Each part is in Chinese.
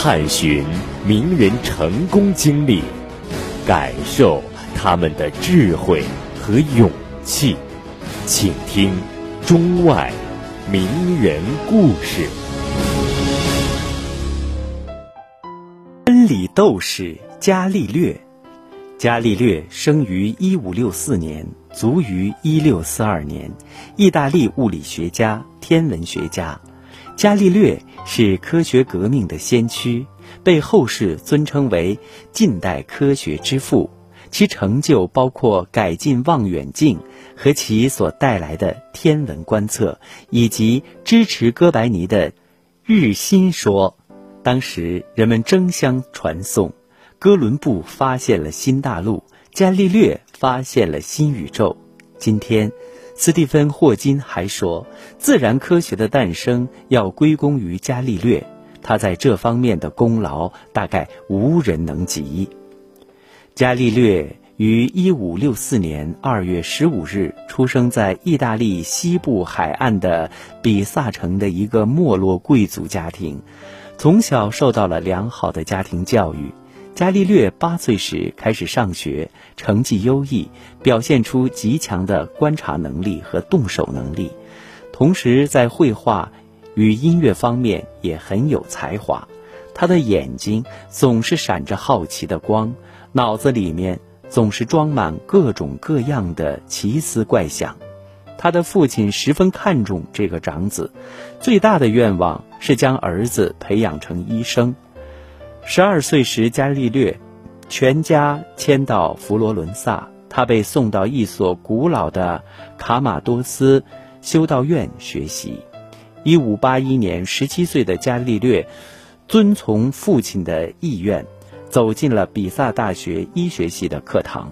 探寻名人成功经历，感受他们的智慧和勇气，请听中外名人故事。真理斗士伽利略，伽利略生于一五六四年，卒于一六四二年，意大利物理学家、天文学家。伽利略是科学革命的先驱，被后世尊称为近代科学之父。其成就包括改进望远镜和其所带来的天文观测，以及支持哥白尼的日心说。当时人们争相传颂，哥伦布发现了新大陆，伽利略发现了新宇宙。今天。斯蒂芬·霍金还说，自然科学的诞生要归功于伽利略，他在这方面的功劳大概无人能及。伽利略于1564年2月15日出生在意大利西部海岸的比萨城的一个没落贵族家庭，从小受到了良好的家庭教育。伽利略八岁时开始上学，成绩优异，表现出极强的观察能力和动手能力，同时在绘画与音乐方面也很有才华。他的眼睛总是闪着好奇的光，脑子里面总是装满各种各样的奇思怪想。他的父亲十分看重这个长子，最大的愿望是将儿子培养成医生。十二岁时，伽利略全家迁到佛罗伦萨，他被送到一所古老的卡马多斯修道院学习。一五八一年，十七岁的伽利略遵从父亲的意愿，走进了比萨大学医学系的课堂。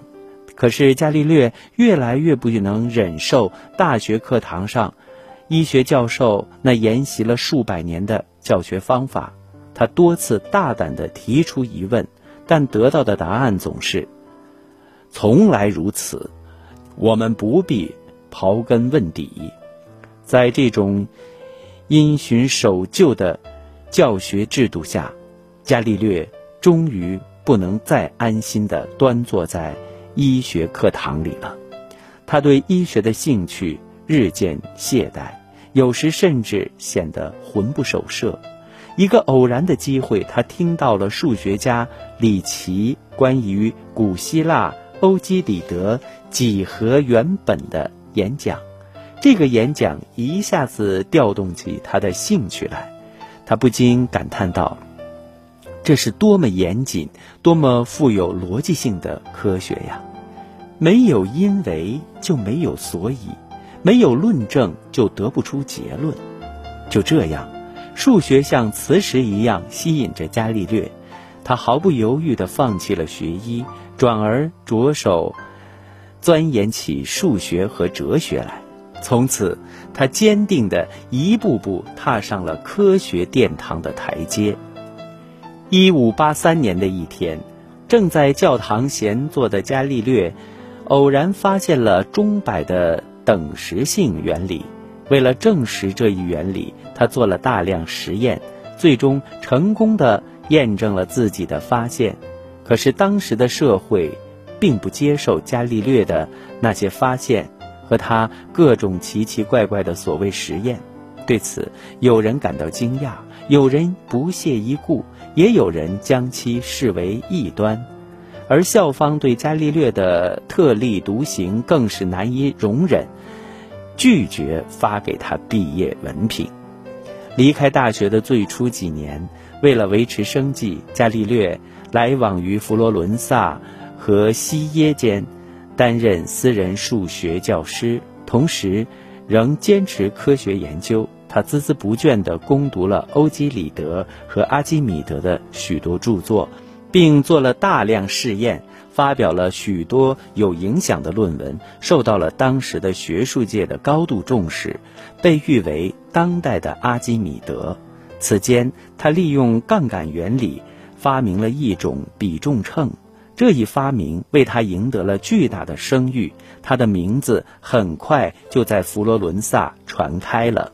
可是，伽利略越来越不能忍受大学课堂上医学教授那沿袭了数百年的教学方法。他多次大胆地提出疑问，但得到的答案总是“从来如此”。我们不必刨根问底。在这种因循守旧的教学制度下，伽利略终于不能再安心地端坐在医学课堂里了。他对医学的兴趣日渐懈怠，有时甚至显得魂不守舍。一个偶然的机会，他听到了数学家里奇关于古希腊欧几里得几何原本的演讲。这个演讲一下子调动起他的兴趣来，他不禁感叹道：“这是多么严谨、多么富有逻辑性的科学呀！没有因为就没有所以，没有论证就得不出结论。就这样。”数学像磁石一样吸引着伽利略，他毫不犹豫地放弃了学医，转而着手钻研起数学和哲学来。从此，他坚定地一步步踏上了科学殿堂的台阶。一五八三年的一天，正在教堂闲坐的伽利略，偶然发现了钟摆的等时性原理。为了证实这一原理，他做了大量实验，最终成功的验证了自己的发现。可是当时的社会并不接受伽利略的那些发现和他各种奇奇怪怪的所谓实验。对此，有人感到惊讶，有人不屑一顾，也有人将其视为异端。而校方对伽利略的特立独行更是难以容忍。拒绝发给他毕业文凭。离开大学的最初几年，为了维持生计，伽利略来往于佛罗伦萨和西耶间，担任私人数学教师，同时仍坚持科学研究。他孜孜不倦地攻读了欧几里得和阿基米德的许多著作，并做了大量试验。发表了许多有影响的论文，受到了当时的学术界的高度重视，被誉为当代的阿基米德。此间，他利用杠杆原理发明了一种比重秤，这一发明为他赢得了巨大的声誉，他的名字很快就在佛罗伦萨传开了。